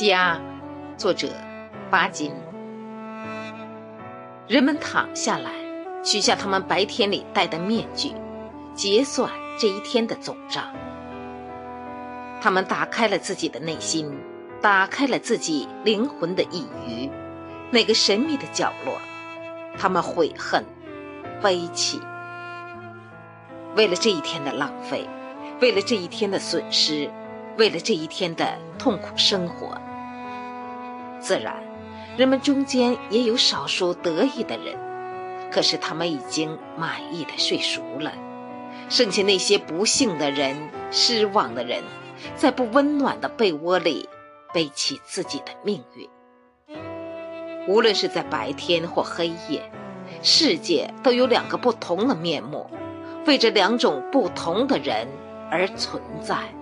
家，作者巴金。人们躺下来，取下他们白天里戴的面具，结算这一天的总账。他们打开了自己的内心，打开了自己灵魂的一隅，那个神秘的角落。他们悔恨、悲泣，为了这一天的浪费，为了这一天的损失，为了这一天的痛苦生活。自然，人们中间也有少数得意的人，可是他们已经满意的睡熟了。剩下那些不幸的人、失望的人，在不温暖的被窝里背起自己的命运。无论是在白天或黑夜，世界都有两个不同的面目，为着两种不同的人而存在。